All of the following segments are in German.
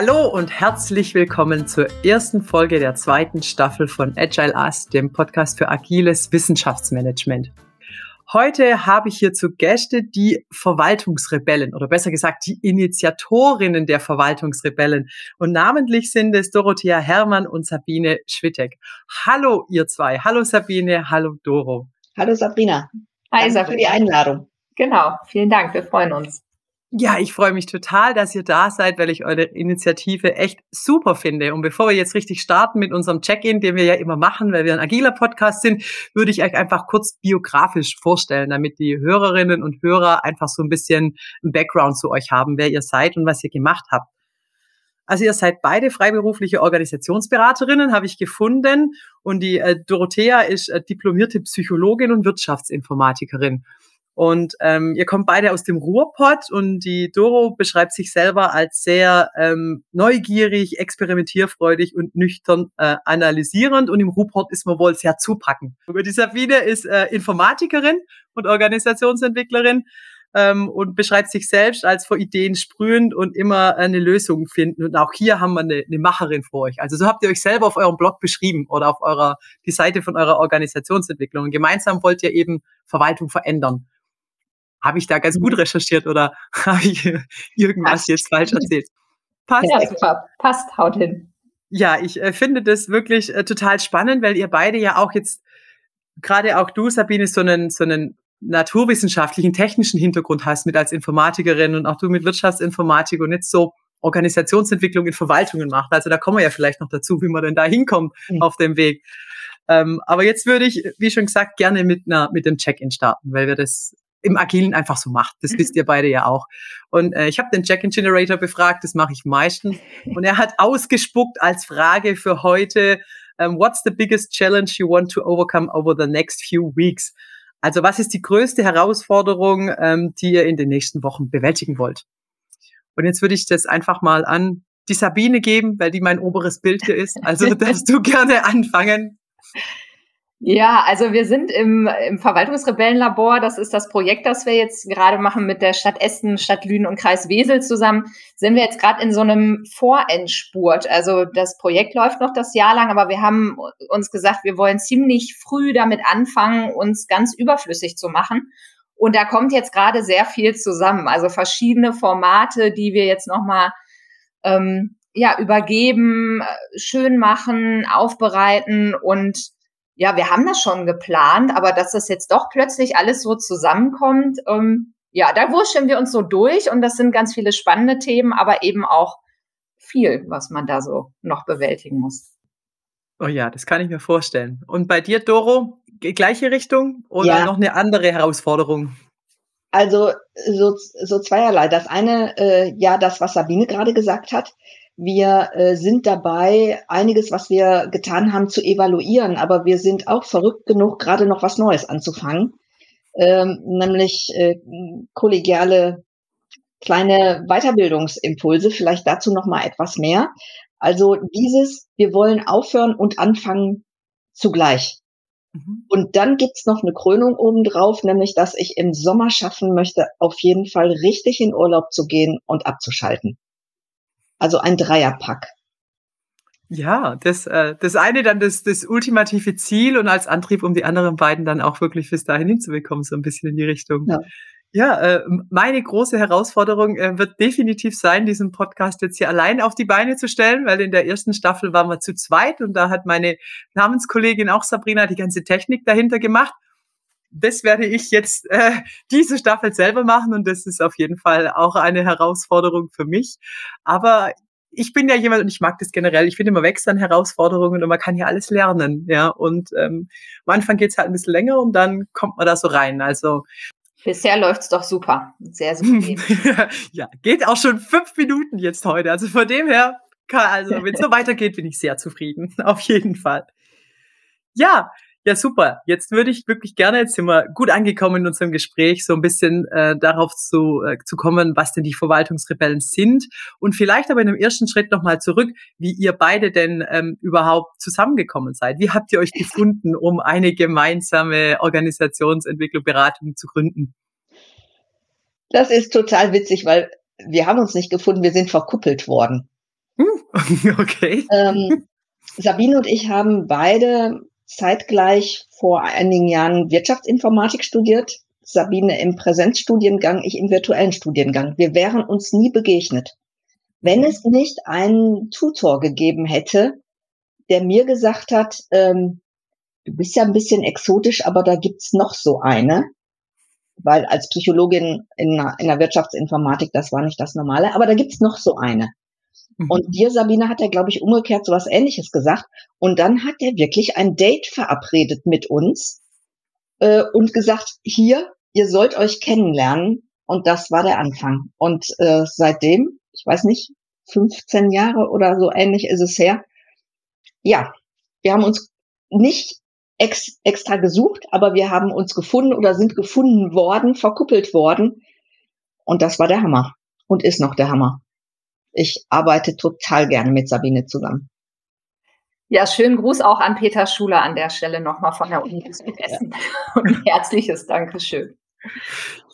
Hallo und herzlich willkommen zur ersten Folge der zweiten Staffel von Agile Us, dem Podcast für agiles Wissenschaftsmanagement. Heute habe ich hier zu Gäste die Verwaltungsrebellen oder besser gesagt die Initiatorinnen der Verwaltungsrebellen. Und namentlich sind es Dorothea Herrmann und Sabine Schwittek. Hallo ihr zwei. Hallo Sabine, hallo Doro. Hallo Sabrina. Hi, Danke für die Einladung. Genau, vielen Dank, wir freuen uns. Ja, ich freue mich total, dass ihr da seid, weil ich eure Initiative echt super finde. Und bevor wir jetzt richtig starten mit unserem Check-in, den wir ja immer machen, weil wir ein agiler Podcast sind, würde ich euch einfach kurz biografisch vorstellen, damit die Hörerinnen und Hörer einfach so ein bisschen ein Background zu euch haben, wer ihr seid und was ihr gemacht habt. Also ihr seid beide freiberufliche Organisationsberaterinnen, habe ich gefunden. Und die äh, Dorothea ist äh, diplomierte Psychologin und Wirtschaftsinformatikerin. Und ähm, ihr kommt beide aus dem Ruhrpott und die Doro beschreibt sich selber als sehr ähm, neugierig, experimentierfreudig und nüchtern äh, analysierend. Und im Ruhrpott ist man wohl sehr zupackend. Und die Sabine ist äh, Informatikerin und Organisationsentwicklerin ähm, und beschreibt sich selbst als vor Ideen sprühend und immer eine Lösung finden. Und auch hier haben wir eine, eine Macherin vor euch. Also so habt ihr euch selber auf eurem Blog beschrieben oder auf eurer die Seite von eurer Organisationsentwicklung. Und gemeinsam wollt ihr eben Verwaltung verändern. Habe ich da ganz gut mhm. recherchiert oder habe ich irgendwas passt. jetzt falsch erzählt? Passt. Ja, passt, haut hin. Ja, ich äh, finde das wirklich äh, total spannend, weil ihr beide ja auch jetzt, gerade auch du, Sabine, so einen, so einen naturwissenschaftlichen, technischen Hintergrund hast mit als Informatikerin und auch du mit Wirtschaftsinformatik und nicht so Organisationsentwicklung in Verwaltungen macht. Also da kommen wir ja vielleicht noch dazu, wie man denn da hinkommt mhm. auf dem Weg. Ähm, aber jetzt würde ich, wie schon gesagt, gerne mit einer, mit dem Check-in starten, weil wir das im Agilen einfach so macht. Das wisst ihr beide ja auch. Und äh, ich habe den Check-in Generator befragt, das mache ich meistens. Und er hat ausgespuckt als Frage für heute, um, ähm, what's the biggest challenge you want to overcome over the next few weeks? Also was ist die größte Herausforderung, ähm, die ihr in den nächsten Wochen bewältigen wollt? Und jetzt würde ich das einfach mal an die Sabine geben, weil die mein oberes Bild hier ist. Also darfst du gerne anfangen. Ja, also wir sind im, im Verwaltungsrebellenlabor. Das ist das Projekt, das wir jetzt gerade machen mit der Stadt Essen, Stadt Lünen und Kreis Wesel zusammen. Sind wir jetzt gerade in so einem Vorendspurt. Also das Projekt läuft noch das Jahr lang, aber wir haben uns gesagt, wir wollen ziemlich früh damit anfangen, uns ganz überflüssig zu machen. Und da kommt jetzt gerade sehr viel zusammen. Also verschiedene Formate, die wir jetzt nochmal ähm, ja, übergeben, schön machen, aufbereiten und ja, wir haben das schon geplant, aber dass das jetzt doch plötzlich alles so zusammenkommt, ähm, ja, da wurscheln wir uns so durch und das sind ganz viele spannende Themen, aber eben auch viel, was man da so noch bewältigen muss. Oh ja, das kann ich mir vorstellen. Und bei dir, Doro, gleiche Richtung oder ja. noch eine andere Herausforderung? Also so, so zweierlei. Das eine, äh, ja, das, was Sabine gerade gesagt hat. Wir äh, sind dabei, einiges, was wir getan haben, zu evaluieren, aber wir sind auch verrückt genug, gerade noch was Neues anzufangen, ähm, nämlich äh, kollegiale kleine Weiterbildungsimpulse, vielleicht dazu noch mal etwas mehr. Also dieses, wir wollen aufhören und anfangen zugleich. Mhm. Und dann gibt's noch eine Krönung obendrauf, nämlich dass ich im Sommer schaffen möchte, auf jeden Fall richtig in Urlaub zu gehen und abzuschalten. Also ein Dreierpack. Ja, das, äh, das eine dann das, das ultimative Ziel und als Antrieb, um die anderen beiden dann auch wirklich bis dahin hinzubekommen, so ein bisschen in die Richtung. Ja. Ja, äh, meine große Herausforderung äh, wird definitiv sein, diesen Podcast jetzt hier allein auf die Beine zu stellen, weil in der ersten Staffel waren wir zu zweit und da hat meine Namenskollegin auch Sabrina die ganze Technik dahinter gemacht. Das werde ich jetzt äh, diese Staffel selber machen und das ist auf jeden Fall auch eine Herausforderung für mich. Aber ich bin ja jemand und ich mag das generell. Ich finde, man wächst an Herausforderungen und man kann ja alles lernen, ja. Und ähm, am Anfang geht's halt ein bisschen länger und dann kommt man da so rein. Also Bisher läuft's doch super. Sehr souverän. ja, geht auch schon fünf Minuten jetzt heute. Also von dem her, kann, also wenn es so weitergeht, bin ich sehr zufrieden. Auf jeden Fall. Ja, ja, super. Jetzt würde ich wirklich gerne, jetzt sind wir gut angekommen in unserem Gespräch, so ein bisschen äh, darauf zu, äh, zu kommen, was denn die Verwaltungsrebellen sind. Und vielleicht aber in einem ersten Schritt nochmal zurück, wie ihr beide denn ähm, überhaupt zusammengekommen seid. Wie habt ihr euch gefunden, um eine gemeinsame Organisationsentwicklung, Beratung zu gründen? Das ist total witzig, weil wir haben uns nicht gefunden, wir sind verkuppelt worden. Okay. Ähm, Sabine und ich haben beide zeitgleich vor einigen Jahren Wirtschaftsinformatik studiert. Sabine im Präsenzstudiengang, ich im virtuellen Studiengang. Wir wären uns nie begegnet. Wenn es nicht einen Tutor gegeben hätte, der mir gesagt hat, ähm, du bist ja ein bisschen exotisch, aber da gibt's noch so eine. Weil als Psychologin in, in der Wirtschaftsinformatik, das war nicht das Normale, aber da gibt's noch so eine. Mhm. Und dir, Sabine, hat er, glaube ich, umgekehrt so was ähnliches gesagt. Und dann hat er wirklich ein Date verabredet mit uns äh, und gesagt, hier, ihr sollt euch kennenlernen. Und das war der Anfang. Und äh, seitdem, ich weiß nicht, 15 Jahre oder so ähnlich ist es her. Ja, wir haben uns nicht ex extra gesucht, aber wir haben uns gefunden oder sind gefunden worden, verkuppelt worden. Und das war der Hammer und ist noch der Hammer ich arbeite total gerne mit Sabine zusammen. Ja, schönen Gruß auch an Peter Schuler an der Stelle nochmal von der Uni Essen. Ja. Und herzliches Dankeschön.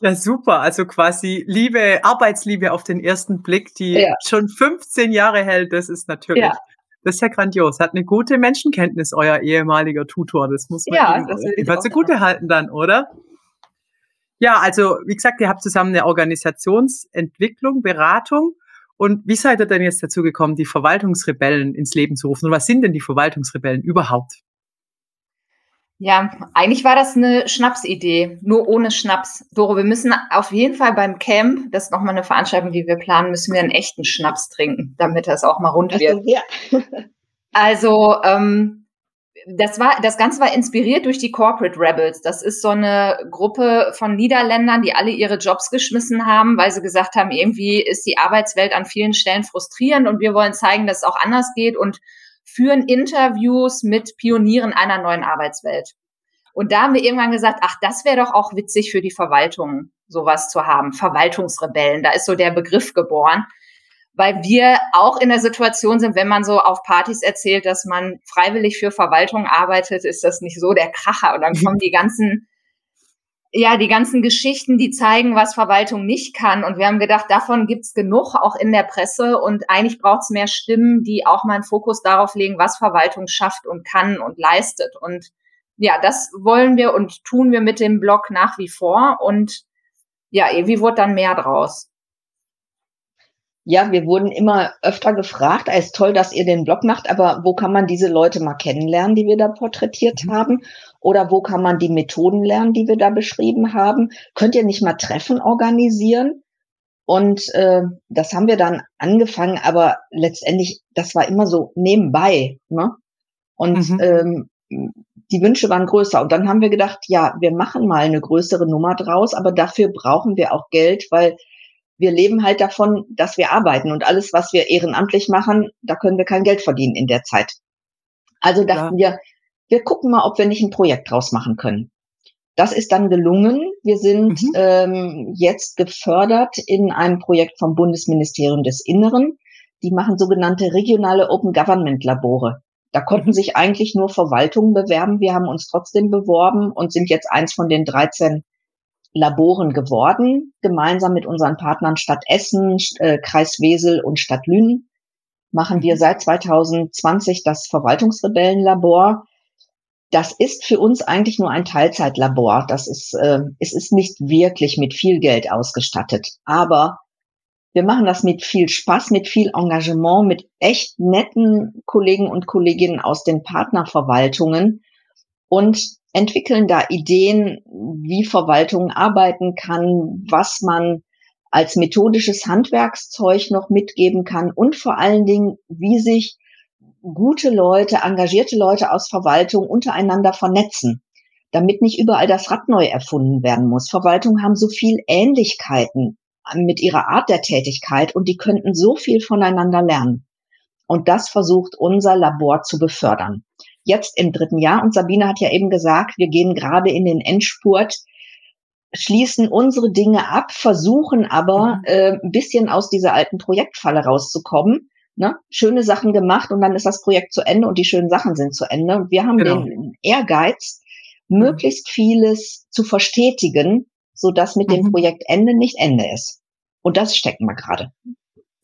Ja, super. Also quasi Liebe, Arbeitsliebe auf den ersten Blick, die ja. schon 15 Jahre hält, das ist natürlich, ja. das ist ja grandios. Hat eine gute Menschenkenntnis, euer ehemaliger Tutor. Das muss man ja, das immer zugute halten dann, oder? Ja, also wie gesagt, ihr habt zusammen eine Organisationsentwicklung, Beratung und wie seid ihr denn jetzt dazu gekommen, die Verwaltungsrebellen ins Leben zu rufen? Und was sind denn die Verwaltungsrebellen überhaupt? Ja, eigentlich war das eine Schnapsidee, nur ohne Schnaps. Doro, wir müssen auf jeden Fall beim Camp, das ist nochmal eine Veranstaltung, die wir planen, müssen wir einen echten Schnaps trinken, damit das auch mal rund wird. Also, ja. also ähm, das war, das Ganze war inspiriert durch die Corporate Rebels. Das ist so eine Gruppe von Niederländern, die alle ihre Jobs geschmissen haben, weil sie gesagt haben, irgendwie ist die Arbeitswelt an vielen Stellen frustrierend und wir wollen zeigen, dass es auch anders geht und führen Interviews mit Pionieren einer neuen Arbeitswelt. Und da haben wir irgendwann gesagt, ach, das wäre doch auch witzig für die Verwaltung, sowas zu haben. Verwaltungsrebellen, da ist so der Begriff geboren weil wir auch in der Situation sind, wenn man so auf Partys erzählt, dass man freiwillig für Verwaltung arbeitet, ist das nicht so der Kracher. Und dann kommen die ganzen, ja, die ganzen Geschichten, die zeigen, was Verwaltung nicht kann. Und wir haben gedacht, davon gibt's genug, auch in der Presse. Und eigentlich braucht's mehr Stimmen, die auch mal einen Fokus darauf legen, was Verwaltung schafft und kann und leistet. Und ja, das wollen wir und tun wir mit dem Blog nach wie vor. Und ja, irgendwie wurde dann mehr draus. Ja, wir wurden immer öfter gefragt, es ist toll, dass ihr den Blog macht, aber wo kann man diese Leute mal kennenlernen, die wir da porträtiert mhm. haben? Oder wo kann man die Methoden lernen, die wir da beschrieben haben? Könnt ihr nicht mal Treffen organisieren? Und äh, das haben wir dann angefangen, aber letztendlich, das war immer so nebenbei. Ne? Und mhm. ähm, die Wünsche waren größer. Und dann haben wir gedacht, ja, wir machen mal eine größere Nummer draus, aber dafür brauchen wir auch Geld, weil wir leben halt davon, dass wir arbeiten und alles, was wir ehrenamtlich machen, da können wir kein Geld verdienen in der Zeit. Also dachten ja. wir, wir gucken mal, ob wir nicht ein Projekt draus machen können. Das ist dann gelungen. Wir sind mhm. ähm, jetzt gefördert in einem Projekt vom Bundesministerium des Inneren. Die machen sogenannte regionale Open Government Labore. Da konnten mhm. sich eigentlich nur Verwaltungen bewerben. Wir haben uns trotzdem beworben und sind jetzt eins von den 13 Laboren geworden, gemeinsam mit unseren Partnern Stadt Essen, äh, Kreis Wesel und Stadt Lünen machen wir mhm. seit 2020 das Verwaltungsrebellenlabor. Das ist für uns eigentlich nur ein Teilzeitlabor. Das ist, äh, es ist nicht wirklich mit viel Geld ausgestattet. Aber wir machen das mit viel Spaß, mit viel Engagement, mit echt netten Kollegen und Kolleginnen aus den Partnerverwaltungen. Und entwickeln da Ideen, wie Verwaltung arbeiten kann, was man als methodisches Handwerkszeug noch mitgeben kann und vor allen Dingen, wie sich gute Leute, engagierte Leute aus Verwaltung untereinander vernetzen, damit nicht überall das Rad neu erfunden werden muss. Verwaltungen haben so viel Ähnlichkeiten mit ihrer Art der Tätigkeit und die könnten so viel voneinander lernen. Und das versucht unser Labor zu befördern jetzt im dritten Jahr. Und Sabine hat ja eben gesagt, wir gehen gerade in den Endspurt, schließen unsere Dinge ab, versuchen aber mhm. äh, ein bisschen aus dieser alten Projektfalle rauszukommen. Ne? Schöne Sachen gemacht und dann ist das Projekt zu Ende und die schönen Sachen sind zu Ende. Und wir haben genau. den Ehrgeiz, möglichst vieles zu verstetigen, so dass mit mhm. dem Projektende nicht Ende ist. Und das stecken wir gerade.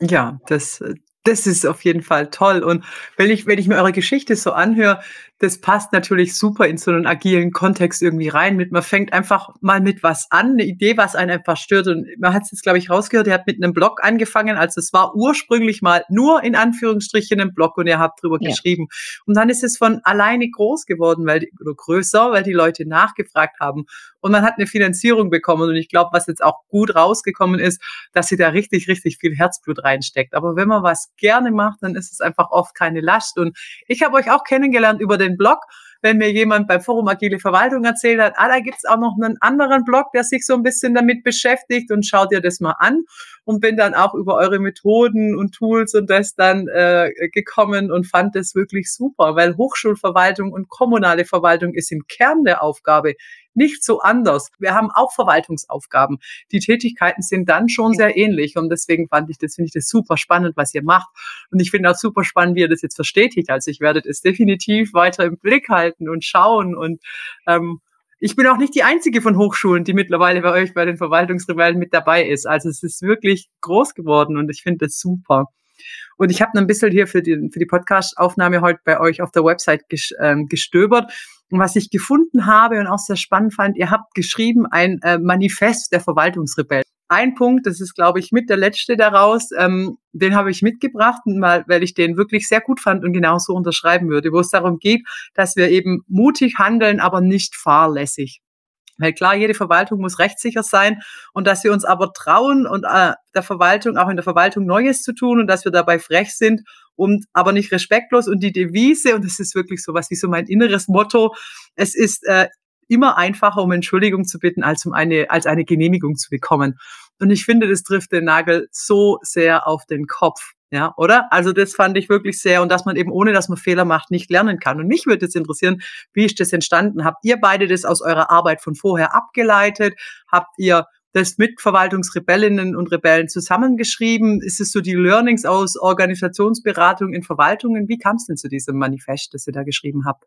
Ja, das Das ist auf jeden Fall toll. Und wenn ich, wenn ich mir eure Geschichte so anhöre, das passt natürlich super in so einen agilen Kontext irgendwie rein. Mit, man fängt einfach mal mit was an, eine Idee, was einen einfach stört. Und man hat es jetzt, glaube ich, rausgehört, ihr habt mit einem Blog angefangen. Also es war ursprünglich mal nur in Anführungsstrichen ein Blog und ihr habt drüber ja. geschrieben. Und dann ist es von alleine groß geworden, weil oder größer, weil die Leute nachgefragt haben. Und man hat eine Finanzierung bekommen. Und ich glaube, was jetzt auch gut rausgekommen ist, dass sie da richtig, richtig viel Herzblut reinsteckt. Aber wenn man was gerne macht, dann ist es einfach oft keine Last. Und ich habe euch auch kennengelernt über den den Blog, wenn mir jemand beim Forum Agile Verwaltung erzählt hat, ah, da gibt's auch noch einen anderen Blog, der sich so ein bisschen damit beschäftigt und schaut dir das mal an. Und bin dann auch über eure Methoden und Tools und das dann äh, gekommen und fand das wirklich super, weil Hochschulverwaltung und kommunale Verwaltung ist im Kern der Aufgabe nicht so anders. Wir haben auch Verwaltungsaufgaben. Die Tätigkeiten sind dann schon sehr ähnlich und deswegen fand ich das, finde ich das super spannend, was ihr macht. Und ich finde auch super spannend, wie ihr das jetzt verstetigt. Also ich werde es definitiv weiter im Blick halten und schauen und ähm, ich bin auch nicht die einzige von Hochschulen, die mittlerweile bei euch bei den Verwaltungsrebellen mit dabei ist. Also es ist wirklich groß geworden und ich finde das super. Und ich habe ein bisschen hier für die, für die Podcast-Aufnahme heute bei euch auf der Website ähm, gestöbert. Was ich gefunden habe und auch sehr spannend fand, ihr habt geschrieben ein äh, Manifest der Verwaltungsrebellen. Ein Punkt, das ist, glaube ich, mit der letzte daraus, ähm, den habe ich mitgebracht, weil ich den wirklich sehr gut fand und genauso unterschreiben würde, wo es darum geht, dass wir eben mutig handeln, aber nicht fahrlässig. Weil klar, jede Verwaltung muss rechtssicher sein und dass wir uns aber trauen und äh, der Verwaltung, auch in der Verwaltung Neues zu tun und dass wir dabei frech sind und aber nicht respektlos und die Devise, und das ist wirklich so was wie so mein inneres Motto, es ist äh, immer einfacher, um Entschuldigung zu bitten, als um eine, als eine Genehmigung zu bekommen. Und ich finde, das trifft den Nagel so sehr auf den Kopf. Ja, oder? Also das fand ich wirklich sehr und dass man eben ohne, dass man Fehler macht, nicht lernen kann. Und mich würde jetzt interessieren, wie ist das entstanden? Habt ihr beide das aus eurer Arbeit von vorher abgeleitet? Habt ihr das mit Verwaltungsrebellinnen und Rebellen zusammengeschrieben? Ist es so die Learnings aus Organisationsberatung in Verwaltungen? Wie kam es denn zu diesem Manifest, das ihr da geschrieben habt?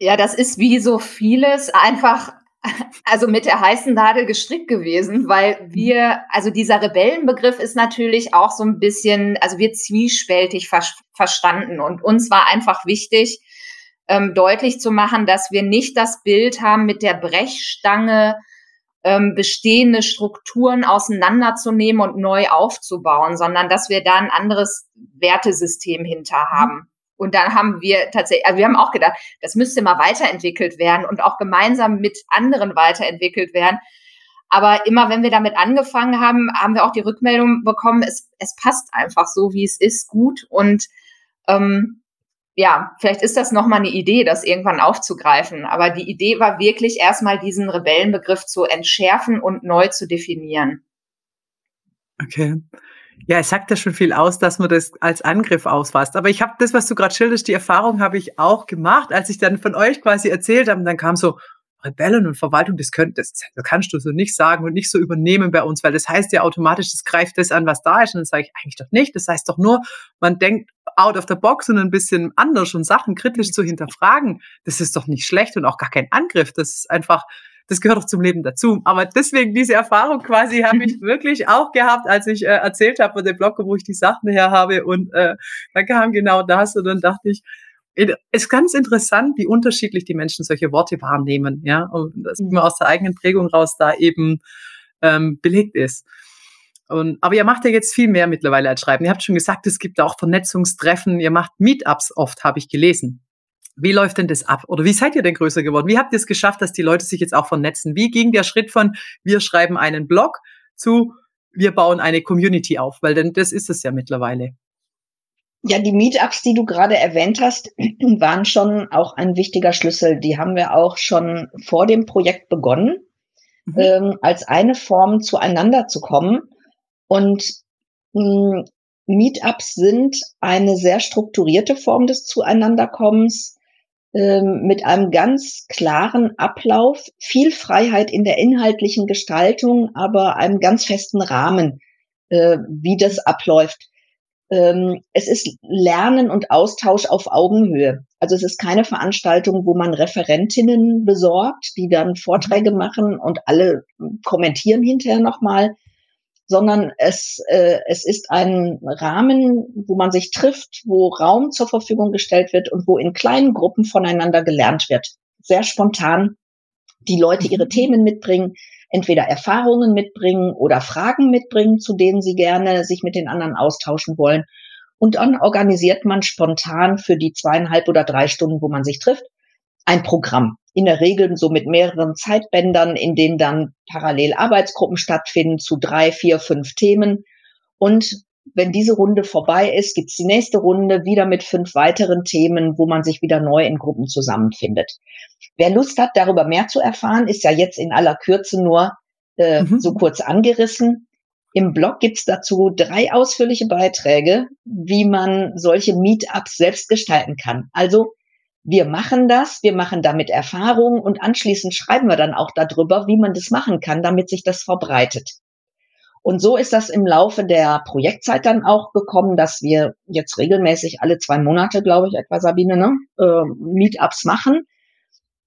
Ja, das ist wie so vieles einfach also mit der heißen Nadel gestrickt gewesen, weil wir, also dieser Rebellenbegriff ist natürlich auch so ein bisschen, also wird zwiespältig ver verstanden und uns war einfach wichtig, ähm, deutlich zu machen, dass wir nicht das Bild haben, mit der Brechstange ähm, bestehende Strukturen auseinanderzunehmen und neu aufzubauen, sondern dass wir da ein anderes Wertesystem hinter haben. Und dann haben wir tatsächlich, also wir haben auch gedacht, das müsste mal weiterentwickelt werden und auch gemeinsam mit anderen weiterentwickelt werden. Aber immer wenn wir damit angefangen haben, haben wir auch die Rückmeldung bekommen, es, es passt einfach so, wie es ist, gut. Und ähm, ja, vielleicht ist das nochmal eine Idee, das irgendwann aufzugreifen. Aber die Idee war wirklich erstmal diesen Rebellenbegriff zu entschärfen und neu zu definieren. Okay. Ja, es sagt ja schon viel aus, dass man das als Angriff ausfasst. Aber ich habe das, was du gerade schilderst, die Erfahrung habe ich auch gemacht, als ich dann von euch quasi erzählt habe. Und dann kam so, Rebellen und Verwaltung, das, könnt, das, das kannst du so nicht sagen und nicht so übernehmen bei uns, weil das heißt ja automatisch, das greift das an, was da ist. Und dann sage ich eigentlich doch nicht. Das heißt doch nur, man denkt out of the box und ein bisschen anders und Sachen kritisch zu hinterfragen. Das ist doch nicht schlecht und auch gar kein Angriff. Das ist einfach das gehört doch zum Leben dazu. Aber deswegen diese Erfahrung quasi habe ich wirklich auch gehabt, als ich äh, erzählt habe von dem Blog, wo ich die Sachen her habe. Und äh, dann kam genau das und dann dachte ich, es ist ganz interessant, wie unterschiedlich die Menschen solche Worte wahrnehmen, ja, und das immer aus der eigenen Prägung raus da eben ähm, belegt ist. Und, aber ihr macht ja jetzt viel mehr mittlerweile als Schreiben. Ihr habt schon gesagt, es gibt auch Vernetzungstreffen, ihr macht Meetups oft, habe ich gelesen. Wie läuft denn das ab? Oder wie seid ihr denn größer geworden? Wie habt ihr es geschafft, dass die Leute sich jetzt auch vernetzen? Wie ging der Schritt von wir schreiben einen Blog zu wir bauen eine Community auf? Weil denn das ist es ja mittlerweile. Ja, die Meetups, die du gerade erwähnt hast, waren schon auch ein wichtiger Schlüssel. Die haben wir auch schon vor dem Projekt begonnen, mhm. ähm, als eine Form zueinander zu kommen. Und mh, hm, Meetups sind eine sehr strukturierte Form des Zueinanderkommens ähm, mit einem ganz klaren Ablauf, viel Freiheit in der inhaltlichen Gestaltung, aber einem ganz festen Rahmen, äh, wie das abläuft. Ähm, es ist Lernen und Austausch auf Augenhöhe. Also es ist keine Veranstaltung, wo man Referentinnen besorgt, die dann Vorträge machen und alle kommentieren hinterher nochmal, sondern es, äh, es ist ein Rahmen, wo man sich trifft, wo Raum zur Verfügung gestellt wird und wo in kleinen Gruppen voneinander gelernt wird. Sehr spontan die Leute ihre mhm. Themen mitbringen, entweder Erfahrungen mitbringen oder Fragen mitbringen, zu denen sie gerne sich mit den anderen austauschen wollen. Und dann organisiert man spontan für die zweieinhalb oder drei Stunden, wo man sich trifft, ein Programm in der Regel so mit mehreren Zeitbändern, in denen dann parallel Arbeitsgruppen stattfinden zu drei, vier, fünf Themen. Und wenn diese Runde vorbei ist, gibt's die nächste Runde wieder mit fünf weiteren Themen, wo man sich wieder neu in Gruppen zusammenfindet. Wer Lust hat, darüber mehr zu erfahren, ist ja jetzt in aller Kürze nur äh, mhm. so kurz angerissen. Im Blog gibt's dazu drei ausführliche Beiträge, wie man solche Meetups selbst gestalten kann. Also wir machen das, wir machen damit Erfahrungen und anschließend schreiben wir dann auch darüber, wie man das machen kann, damit sich das verbreitet. Und so ist das im Laufe der Projektzeit dann auch gekommen, dass wir jetzt regelmäßig alle zwei Monate, glaube ich, etwa Sabine, ne, äh, Meetups machen.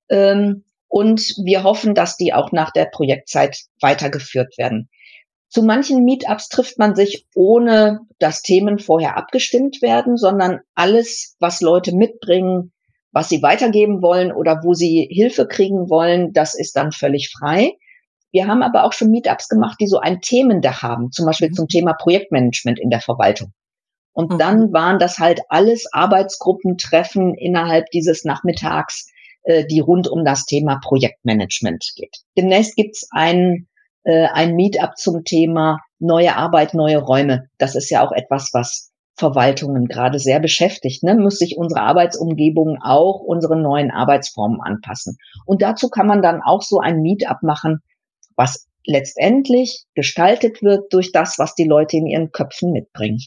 Ähm, und wir hoffen, dass die auch nach der Projektzeit weitergeführt werden. Zu manchen Meetups trifft man sich, ohne dass Themen vorher abgestimmt werden, sondern alles, was Leute mitbringen, was sie weitergeben wollen oder wo sie Hilfe kriegen wollen, das ist dann völlig frei. Wir haben aber auch schon Meetups gemacht, die so ein Themendach haben, zum Beispiel mhm. zum Thema Projektmanagement in der Verwaltung. Und mhm. dann waren das halt alles Arbeitsgruppentreffen innerhalb dieses Nachmittags, äh, die rund um das Thema Projektmanagement geht. Demnächst gibt's ein, äh, ein Meetup zum Thema neue Arbeit, neue Räume. Das ist ja auch etwas, was Verwaltungen gerade sehr beschäftigt. Ne? Muss sich unsere Arbeitsumgebung auch unseren neuen Arbeitsformen anpassen. Und dazu kann man dann auch so ein Meetup machen, was letztendlich gestaltet wird durch das, was die Leute in ihren Köpfen mitbringen.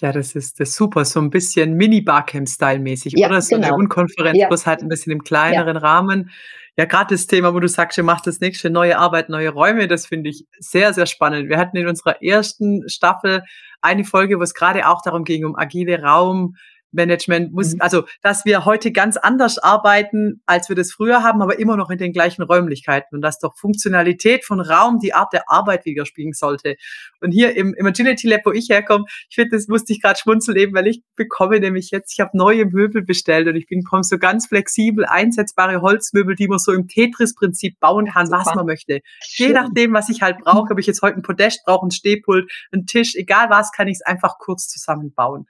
Ja, das ist das super, so ein bisschen Mini-Barcamp-Style-mäßig, ja, oder? So genau. eine Unkonferenz, ja. bloß halt ein bisschen im kleineren ja. Rahmen. Ja, gerade das Thema, wo du sagst, ihr macht das nächste neue Arbeit, neue Räume, das finde ich sehr, sehr spannend. Wir hatten in unserer ersten Staffel eine Folge, wo es gerade auch darum ging, um agile Raum, Management muss, mhm. also dass wir heute ganz anders arbeiten, als wir das früher haben, aber immer noch in den gleichen Räumlichkeiten und dass doch Funktionalität von Raum die Art der Arbeit widerspiegeln sollte. Und hier im, im Agility Lab, wo ich herkomme, ich finde, das musste ich gerade schmunzeln eben, weil ich bekomme nämlich jetzt, ich habe neue Möbel bestellt und ich bekomme so ganz flexibel einsetzbare Holzmöbel, die man so im Tetris-Prinzip bauen kann, Super. was man möchte. Schön. Je nachdem, was ich halt brauche, ob ich jetzt heute ein Podest brauche, ein Stehpult, ein Tisch, egal was, kann ich es einfach kurz zusammenbauen.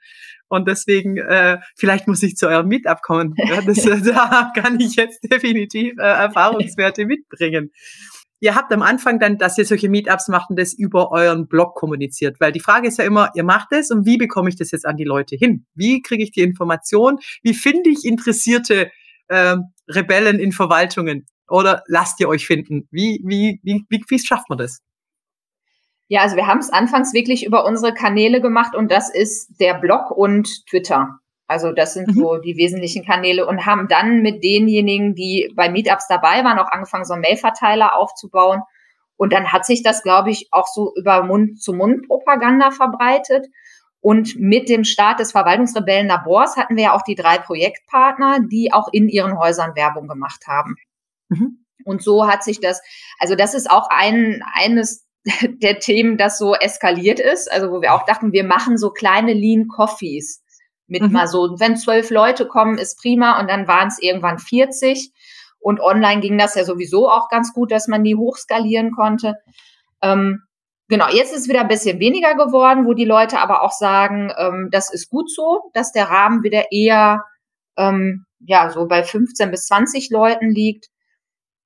Und deswegen, äh, vielleicht muss ich zu eurem Meetup kommen. Ja, das, da kann ich jetzt definitiv äh, Erfahrungswerte mitbringen. Ihr habt am Anfang dann, dass ihr solche Meetups macht und das über euren Blog kommuniziert, weil die Frage ist ja immer, ihr macht es und wie bekomme ich das jetzt an die Leute hin? Wie kriege ich die Information? Wie finde ich interessierte äh, Rebellen in Verwaltungen? Oder lasst ihr euch finden? Wie, wie, wie, wie, wie schafft man das? Ja, also wir haben es anfangs wirklich über unsere Kanäle gemacht und das ist der Blog und Twitter. Also das sind mhm. so die wesentlichen Kanäle und haben dann mit denjenigen, die bei Meetups dabei waren, auch angefangen, so einen Mailverteiler aufzubauen. Und dann hat sich das, glaube ich, auch so über Mund-zu-Mund-Propaganda verbreitet. Und mit dem Start des Verwaltungsrebellenlabors hatten wir ja auch die drei Projektpartner, die auch in ihren Häusern Werbung gemacht haben. Mhm. Und so hat sich das, also das ist auch ein, eines der Themen, das so eskaliert ist. Also wo wir auch dachten, wir machen so kleine Lean Coffees mit mhm. mal so, wenn zwölf Leute kommen, ist prima und dann waren es irgendwann 40. Und online ging das ja sowieso auch ganz gut, dass man die hochskalieren konnte. Ähm, genau, jetzt ist es wieder ein bisschen weniger geworden, wo die Leute aber auch sagen, ähm, das ist gut so, dass der Rahmen wieder eher ähm, ja so bei 15 bis 20 Leuten liegt.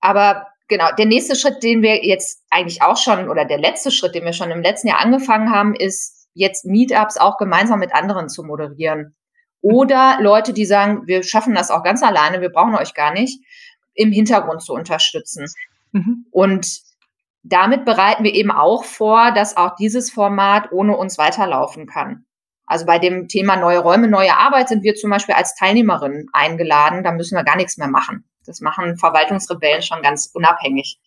Aber genau, der nächste Schritt, den wir jetzt eigentlich auch schon, oder der letzte Schritt, den wir schon im letzten Jahr angefangen haben, ist jetzt Meetups auch gemeinsam mit anderen zu moderieren. Oder Leute, die sagen, wir schaffen das auch ganz alleine, wir brauchen euch gar nicht, im Hintergrund zu unterstützen. Mhm. Und damit bereiten wir eben auch vor, dass auch dieses Format ohne uns weiterlaufen kann. Also bei dem Thema neue Räume, neue Arbeit sind wir zum Beispiel als Teilnehmerin eingeladen. Da müssen wir gar nichts mehr machen. Das machen Verwaltungsrebellen schon ganz unabhängig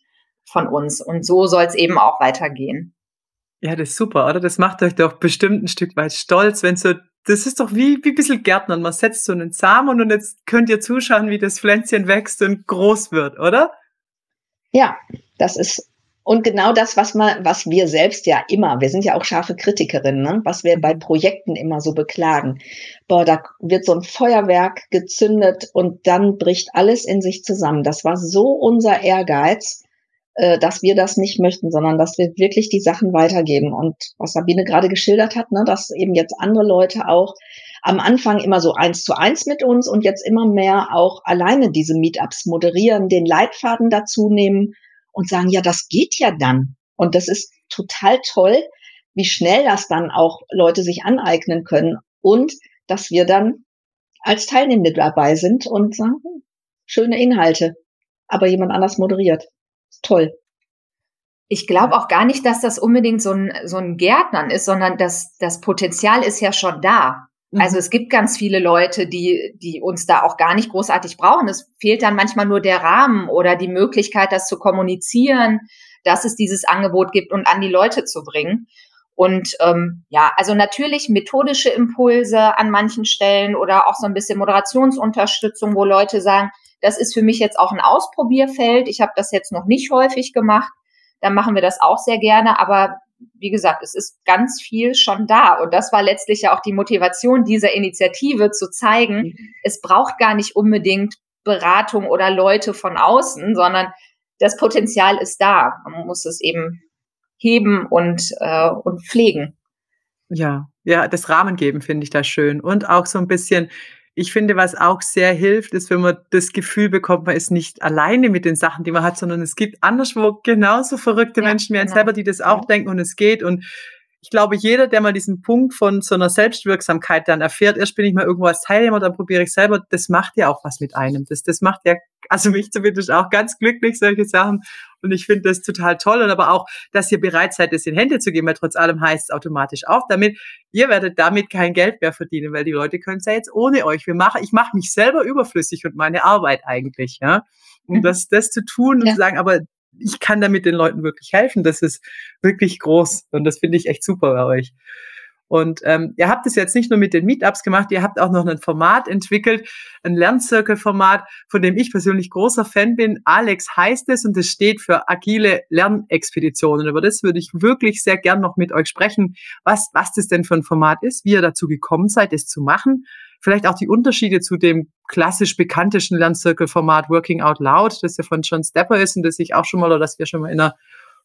von uns. Und so soll es eben auch weitergehen. Ja, das ist super, oder? Das macht euch doch bestimmt ein Stück weit stolz, wenn so, das ist doch wie, wie ein bisschen Gärtnern. Man setzt so einen Samen und jetzt könnt ihr zuschauen, wie das Pflänzchen wächst und groß wird, oder? Ja, das ist Und genau das, was man, was wir selbst ja immer, wir sind ja auch scharfe Kritikerinnen, ne? was wir bei Projekten immer so beklagen. Boah, da wird so ein Feuerwerk gezündet und dann bricht alles in sich zusammen. Das war so unser Ehrgeiz, äh, dass wir das nicht möchten, sondern dass wir wirklich die Sachen weitergeben. Und was Sabine gerade geschildert hat, ne, dass eben jetzt andere Leute auch am Anfang immer so eins zu eins mit uns und jetzt immer mehr auch alleine diese Meetups moderieren, den Leitfaden dazu nehmen und sagen, ja, das geht ja dann. Und das ist total toll, wie schnell das dann auch Leute sich aneignen können und dass wir dann als Teilnehmende dabei sind und sagen, schöne Inhalte, aber jemand anders moderiert. Toll. Ich glaube auch gar nicht, dass das unbedingt so ein, so ein Gärtnern ist, sondern das, das Potenzial ist ja schon da. Mhm. Also es gibt ganz viele Leute, die, die uns da auch gar nicht großartig brauchen. Es fehlt dann manchmal nur der Rahmen oder die Möglichkeit, das zu kommunizieren, dass es dieses Angebot gibt und an die Leute zu bringen. Und ähm, ja, also natürlich methodische Impulse an manchen Stellen oder auch so ein bisschen Moderationsunterstützung, wo Leute sagen, das ist für mich jetzt auch ein Ausprobierfeld. Ich habe das jetzt noch nicht häufig gemacht. Dann machen wir das auch sehr gerne. Aber wie gesagt, es ist ganz viel schon da. Und das war letztlich ja auch die Motivation dieser Initiative zu zeigen, mhm. es braucht gar nicht unbedingt Beratung oder Leute von außen, sondern das Potenzial ist da. Man muss es eben heben und, äh, und pflegen. Ja, ja, das Rahmen geben finde ich da schön. Und auch so ein bisschen ich finde, was auch sehr hilft, ist, wenn man das Gefühl bekommt, man ist nicht alleine mit den Sachen, die man hat, sondern es gibt anderswo genauso verrückte ja, Menschen wie genau. selber, die das auch ja. denken und es geht. Und ich glaube, jeder, der mal diesen Punkt von so einer Selbstwirksamkeit dann erfährt, erst bin ich mal irgendwo als Teilnehmer, dann probiere ich selber, das macht ja auch was mit einem. Das, das macht ja, also mich zumindest auch ganz glücklich, solche Sachen. Und ich finde das total toll. Und aber auch, dass ihr bereit seid, das in Hände zu geben, weil trotz allem heißt es automatisch auch damit, ihr werdet damit kein Geld mehr verdienen, weil die Leute können es ja jetzt ohne euch. Wir machen, ich mache mich selber überflüssig und meine Arbeit eigentlich, ja. Und mhm. das, das zu tun und ja. zu sagen, aber ich kann damit den Leuten wirklich helfen, das ist wirklich groß. Und das finde ich echt super bei euch. Und ähm, ihr habt es jetzt nicht nur mit den Meetups gemacht, ihr habt auch noch ein Format entwickelt, ein Lernzirkelformat, von dem ich persönlich großer Fan bin. Alex heißt es und es steht für agile Lernexpeditionen. Über das würde ich wirklich sehr gern noch mit euch sprechen, was, was das denn für ein Format ist, wie ihr dazu gekommen seid, es zu machen. Vielleicht auch die Unterschiede zu dem klassisch bekanntesten Lernzirkelformat Working Out Loud, das ja von John Stepper ist und das ich auch schon mal oder das wir schon mal in einer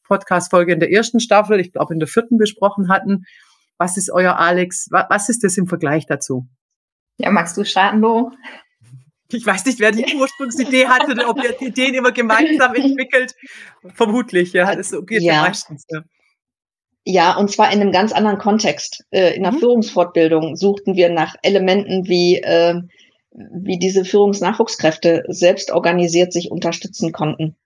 Podcast-Folge in der ersten Staffel, ich glaube in der vierten besprochen hatten. Was ist euer Alex? Was ist das im Vergleich dazu? Ja, magst du starten, Lo? Ich weiß nicht, wer die Ursprungsidee hatte oder ob ihr die Ideen immer gemeinsam entwickelt. Vermutlich, ja. Das geht ja. meistens. Ja. Ja, und zwar in einem ganz anderen Kontext. Äh, in der mhm. Führungsfortbildung suchten wir nach Elementen, wie, äh, wie diese Führungsnachwuchskräfte selbst organisiert sich unterstützen konnten.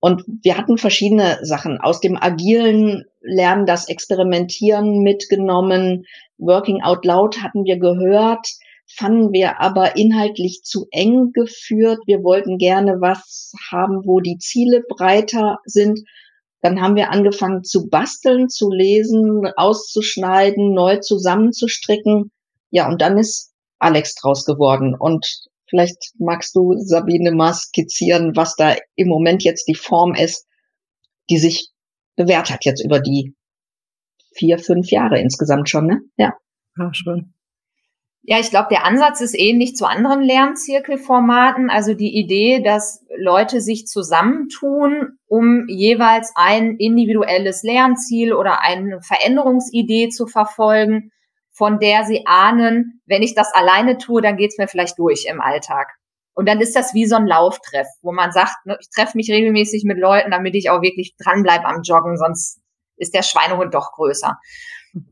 Und wir hatten verschiedene Sachen aus dem agilen Lernen, das Experimentieren mitgenommen. Working out loud hatten wir gehört, fanden wir aber inhaltlich zu eng geführt. Wir wollten gerne was haben, wo die Ziele breiter sind. Dann haben wir angefangen zu basteln, zu lesen, auszuschneiden, neu zusammenzustricken. Ja, und dann ist Alex draus geworden. Und Vielleicht magst du, Sabine, mal skizzieren, was da im Moment jetzt die Form ist, die sich bewährt hat jetzt über die vier, fünf Jahre insgesamt schon, ne? Ja. Ja, schon. Ja, ich glaube, der Ansatz ist ähnlich zu anderen Lernzirkelformaten. Also die Idee, dass Leute sich zusammentun, um jeweils ein individuelles Lernziel oder eine Veränderungsidee zu verfolgen von der sie ahnen, wenn ich das alleine tue, dann geht's mir vielleicht durch im Alltag. Und dann ist das wie so ein Lauftreff, wo man sagt, ne, ich treffe mich regelmäßig mit Leuten, damit ich auch wirklich dranbleibe am Joggen, sonst ist der Schweinehund doch größer.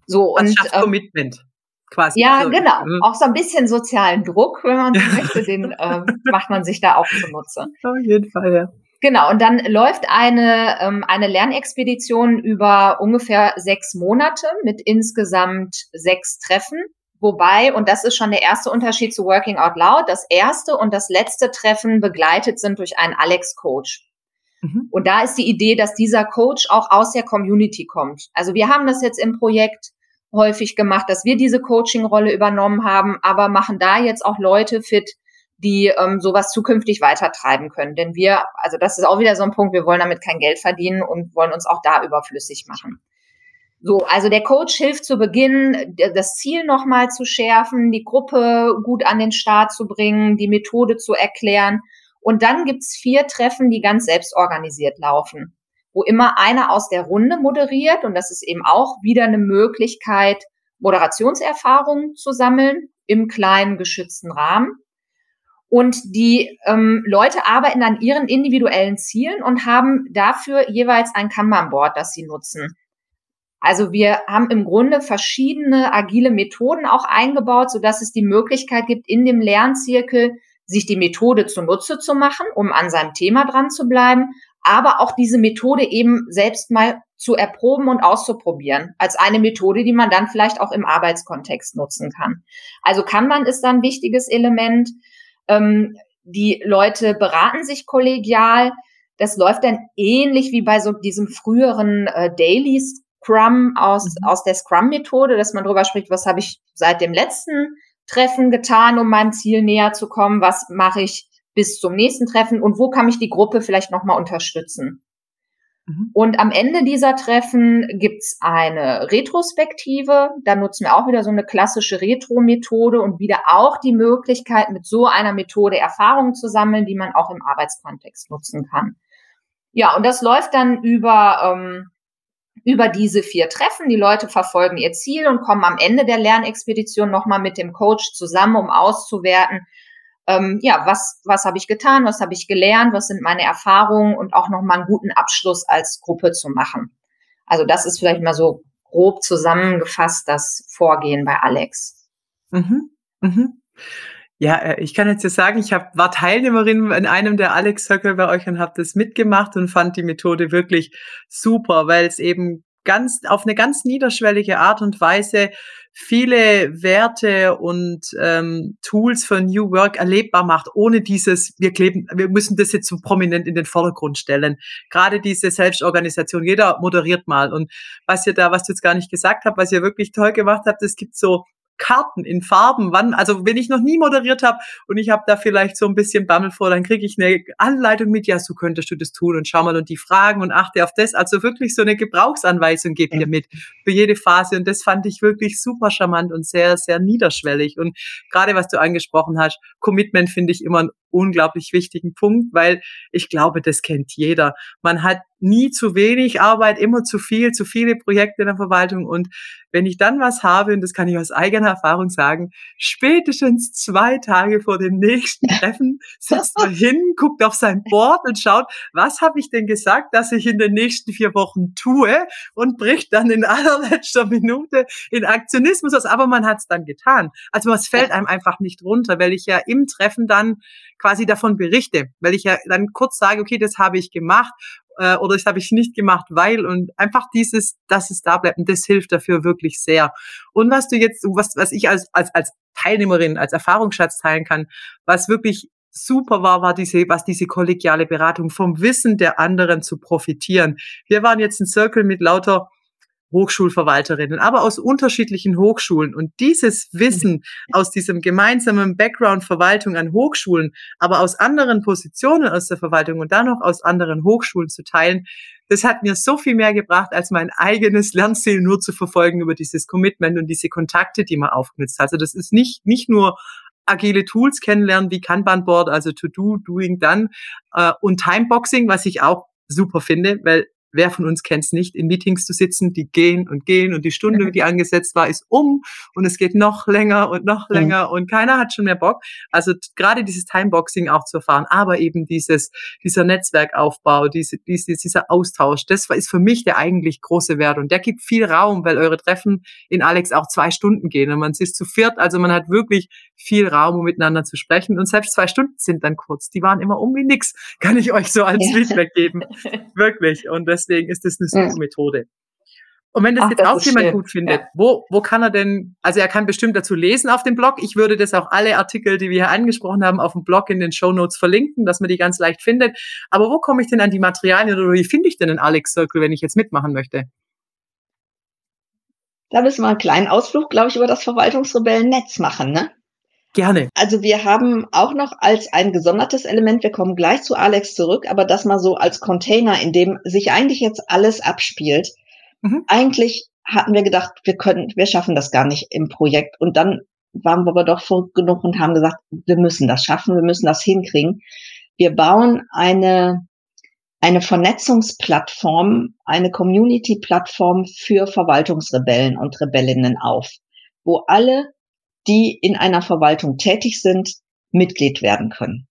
So das und schafft ähm, Commitment. Quasi. Ja, also, genau. Mhm. Auch so ein bisschen sozialen Druck, wenn man so möchte, den äh, macht man sich da auch zunutze. Auf jeden Fall, ja. Genau, und dann läuft eine, ähm, eine Lernexpedition über ungefähr sechs Monate mit insgesamt sechs Treffen. Wobei, und das ist schon der erste Unterschied zu Working Out Loud, das erste und das letzte Treffen begleitet sind durch einen Alex-Coach. Mhm. Und da ist die Idee, dass dieser Coach auch aus der Community kommt. Also wir haben das jetzt im Projekt häufig gemacht, dass wir diese Coaching-Rolle übernommen haben, aber machen da jetzt auch Leute fit, die ähm, sowas zukünftig weitertreiben können. Denn wir, also das ist auch wieder so ein Punkt, wir wollen damit kein Geld verdienen und wollen uns auch da überflüssig machen. So, also der Coach hilft zu Beginn, das Ziel nochmal zu schärfen, die Gruppe gut an den Start zu bringen, die Methode zu erklären. Und dann gibt's vier Treffen, die ganz selbstorganisiert laufen, wo immer einer aus der Runde moderiert. Und das ist eben auch wieder eine Möglichkeit, Moderationserfahrungen zu sammeln im kleinen geschützten Rahmen. Und die ähm, Leute arbeiten an ihren individuellen Zielen und haben dafür jeweils ein Kanban-Board, das sie nutzen. Also wir haben im Grunde verschiedene agile Methoden auch eingebaut, so dass es die Möglichkeit gibt, in dem Lernzirkel sich die Methode zunutze zu machen, um an seinem Thema dran zu bleiben, aber auch diese Methode eben selbst mal zu erproben und auszuprobieren als eine Methode, die man dann vielleicht auch im Arbeitskontext nutzen kann. Also Kanban ist dann ein wichtiges Element. Ähm, die Leute beraten sich kollegial. Das läuft dann ähnlich wie bei so diesem früheren äh, Daily Scrum aus, mhm. aus der Scrum-Methode, dass man darüber spricht, was habe ich seit dem letzten Treffen getan, um meinem Ziel näher zu kommen, was mache ich bis zum nächsten Treffen und wo kann mich die Gruppe vielleicht nochmal unterstützen. Mhm. Und am Ende dieser Treffen gibt's eine Retrospektive. Da nutzen wir auch wieder so eine klassische Retro-Methode und wieder auch die Möglichkeit, mit so einer Methode Erfahrungen zu sammeln, die man auch im Arbeitskontext nutzen kann. Ja, und das läuft dann über, ähm, über diese vier Treffen. Die Leute verfolgen ihr Ziel und kommen am Ende der Lernexpedition nochmal mit dem Coach zusammen, um auszuwerten, ähm, ja, was, was habe ich getan, was habe ich gelernt, was sind meine Erfahrungen und auch nochmal einen guten Abschluss als Gruppe zu machen. Also das ist vielleicht mal so grob zusammengefasst das Vorgehen bei Alex. Mhm. Mhm. Ja, äh, ich kann jetzt ja sagen, ich hab, war Teilnehmerin in einem der Alex Circle bei euch und habe das mitgemacht und fand die Methode wirklich super, weil es eben ganz auf eine ganz niederschwellige Art und Weise viele Werte und ähm, Tools für New Work erlebbar macht, ohne dieses, wir kleben, wir müssen das jetzt so prominent in den Vordergrund stellen. Gerade diese Selbstorganisation, jeder moderiert mal. Und was ihr da, was du jetzt gar nicht gesagt habt, was ihr wirklich toll gemacht habt, es gibt so Karten in Farben, wann, also wenn ich noch nie moderiert habe und ich habe da vielleicht so ein bisschen Bammel vor, dann kriege ich eine Anleitung mit, ja, so könntest du das tun und schau mal und die Fragen und achte auf das. Also wirklich so eine Gebrauchsanweisung gebt ihr mit für jede Phase und das fand ich wirklich super charmant und sehr, sehr niederschwellig. Und gerade was du angesprochen hast, Commitment finde ich immer ein unglaublich wichtigen Punkt, weil ich glaube, das kennt jeder. Man hat nie zu wenig Arbeit, immer zu viel, zu viele Projekte in der Verwaltung. Und wenn ich dann was habe, und das kann ich aus eigener Erfahrung sagen, spätestens zwei Tage vor dem nächsten Treffen sitzt man hin, guckt auf sein Board und schaut, was habe ich denn gesagt, dass ich in den nächsten vier Wochen tue und bricht dann in allerletzter Minute in Aktionismus aus. Aber man hat es dann getan. Also es fällt einem einfach nicht runter, weil ich ja im Treffen dann quasi davon berichte, weil ich ja dann kurz sage, okay, das habe ich gemacht äh, oder das habe ich nicht gemacht, weil und einfach dieses, dass es da bleibt und das hilft dafür wirklich sehr. Und was du jetzt, was, was ich als, als, als Teilnehmerin, als Erfahrungsschatz teilen kann, was wirklich super war, war diese, was diese kollegiale Beratung vom Wissen der anderen zu profitieren. Wir waren jetzt ein Circle mit lauter Hochschulverwalterinnen, aber aus unterschiedlichen Hochschulen. Und dieses Wissen aus diesem gemeinsamen Background Verwaltung an Hochschulen, aber aus anderen Positionen aus der Verwaltung und dann noch aus anderen Hochschulen zu teilen, das hat mir so viel mehr gebracht, als mein eigenes Lernziel nur zu verfolgen über dieses Commitment und diese Kontakte, die man hat. Also das ist nicht, nicht nur agile Tools kennenlernen wie Kanban Board, also To Do, Doing Done äh, und Timeboxing, was ich auch super finde, weil wer von uns kennt es nicht, in Meetings zu sitzen, die gehen und gehen und die Stunde, die angesetzt war, ist um und es geht noch länger und noch länger und keiner hat schon mehr Bock. Also gerade dieses Timeboxing auch zu erfahren, aber eben dieses, dieser Netzwerkaufbau, diese, diese, dieser Austausch, das ist für mich der eigentlich große Wert und der gibt viel Raum, weil eure Treffen in Alex auch zwei Stunden gehen und man ist zu viert, also man hat wirklich viel Raum, um miteinander zu sprechen und selbst zwei Stunden sind dann kurz, die waren immer um wie nix, kann ich euch so als Feedback geben. Wirklich und das deswegen ist das eine super. Methode. Und wenn das Ach, jetzt das auch jemand schön. gut findet, ja. wo, wo kann er denn, also er kann bestimmt dazu lesen auf dem Blog. Ich würde das auch alle Artikel, die wir hier angesprochen haben, auf dem Blog in den Show Notes verlinken, dass man die ganz leicht findet. Aber wo komme ich denn an die Materialien oder wie finde ich denn einen Alex Circle, wenn ich jetzt mitmachen möchte? Da müssen wir einen kleinen Ausflug, glaube ich, über das Verwaltungsrebellennetz machen, ne? Gerne. Also wir haben auch noch als ein gesondertes Element, wir kommen gleich zu Alex zurück, aber das mal so als Container, in dem sich eigentlich jetzt alles abspielt. Mhm. Eigentlich hatten wir gedacht, wir können, wir schaffen das gar nicht im Projekt. Und dann waren wir aber doch verrückt genug und haben gesagt, wir müssen das schaffen, wir müssen das hinkriegen. Wir bauen eine, eine Vernetzungsplattform, eine Community-Plattform für Verwaltungsrebellen und Rebellinnen auf, wo alle die in einer Verwaltung tätig sind, Mitglied werden können.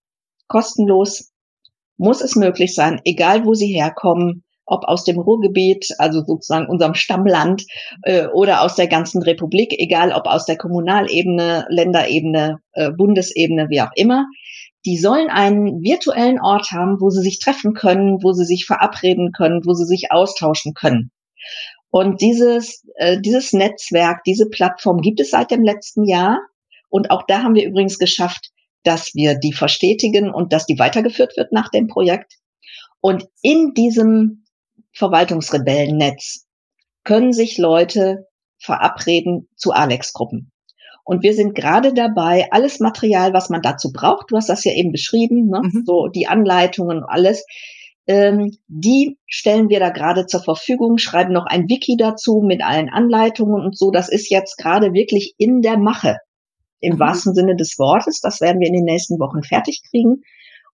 Kostenlos muss es möglich sein, egal wo sie herkommen, ob aus dem Ruhrgebiet, also sozusagen unserem Stammland, äh, oder aus der ganzen Republik, egal ob aus der Kommunalebene, Länderebene, äh, Bundesebene, wie auch immer. Die sollen einen virtuellen Ort haben, wo sie sich treffen können, wo sie sich verabreden können, wo sie sich austauschen können. Und dieses, äh, dieses Netzwerk, diese Plattform gibt es seit dem letzten Jahr. Und auch da haben wir übrigens geschafft, dass wir die verstetigen und dass die weitergeführt wird nach dem Projekt. Und in diesem Verwaltungsrebellennetz können sich Leute verabreden zu Alex-Gruppen. Und wir sind gerade dabei, alles Material, was man dazu braucht, du hast das ja eben beschrieben, ne? Mhm. so die Anleitungen, alles, ähm, die stellen wir da gerade zur Verfügung, schreiben noch ein Wiki dazu mit allen Anleitungen und so. Das ist jetzt gerade wirklich in der Mache, im mhm. wahrsten Sinne des Wortes. Das werden wir in den nächsten Wochen fertig kriegen.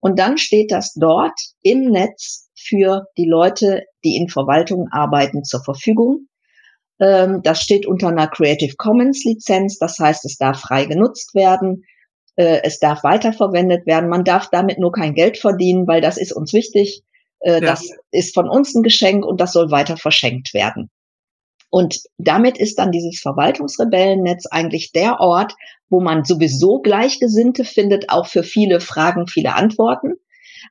Und dann steht das dort im Netz für die Leute, die in Verwaltungen arbeiten, zur Verfügung. Ähm, das steht unter einer Creative Commons Lizenz. Das heißt, es darf frei genutzt werden. Äh, es darf weiterverwendet werden. Man darf damit nur kein Geld verdienen, weil das ist uns wichtig. Äh, ja. Das ist von uns ein Geschenk und das soll weiter verschenkt werden. Und damit ist dann dieses Verwaltungsrebellennetz eigentlich der Ort, wo man sowieso Gleichgesinnte findet, auch für viele Fragen, viele Antworten,